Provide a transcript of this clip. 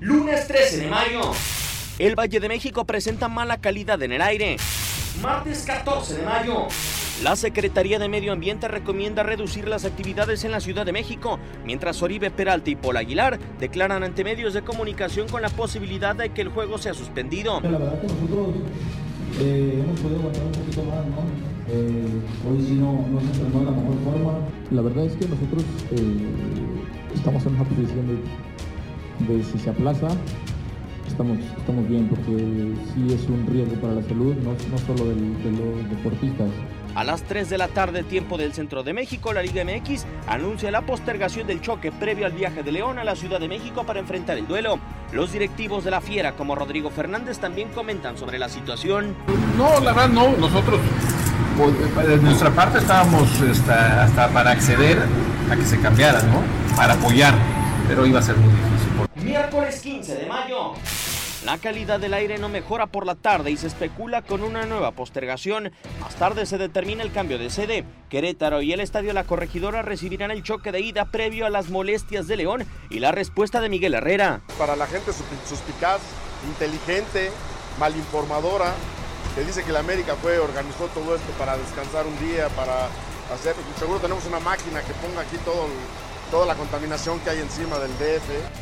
Lunes 13 de mayo. El Valle de México presenta mala calidad en el aire. Martes 14 de mayo. La Secretaría de Medio Ambiente recomienda reducir las actividades en la Ciudad de México, mientras Oribe Peralta y Paul Aguilar declaran ante medios de comunicación con la posibilidad de que el juego sea suspendido. La verdad que nosotros eh, hemos podido aguantar un poquito más, ¿no? Eh, hoy sí no, no se entrenó de la mejor forma. La verdad es que nosotros eh, estamos en una posición de, de si se aplaza, estamos, estamos bien, porque sí es un riesgo para la salud, no, no solo del- de los deportistas. A las 3 de la tarde, tiempo del centro de México, la Liga MX anuncia la postergación del choque previo al viaje de León a la Ciudad de México para enfrentar el duelo. Los directivos de la Fiera, como Rodrigo Fernández, también comentan sobre la situación. No, la verdad no. Nosotros, pues, de nuestra parte, estábamos hasta, hasta para acceder a que se cambiara, ¿no? Para apoyar, pero iba a ser muy difícil. Miércoles 15 de mayo. La calidad del aire no mejora por la tarde y se especula con una nueva postergación. Más tarde se determina el cambio de sede. Querétaro y el Estadio La Corregidora recibirán el choque de ida previo a las molestias de León y la respuesta de Miguel Herrera. Para la gente suspicaz, inteligente, malinformadora, que dice que la América fue, organizó todo esto para descansar un día, para seguro tenemos una máquina que ponga aquí todo, toda la contaminación que hay encima del DF.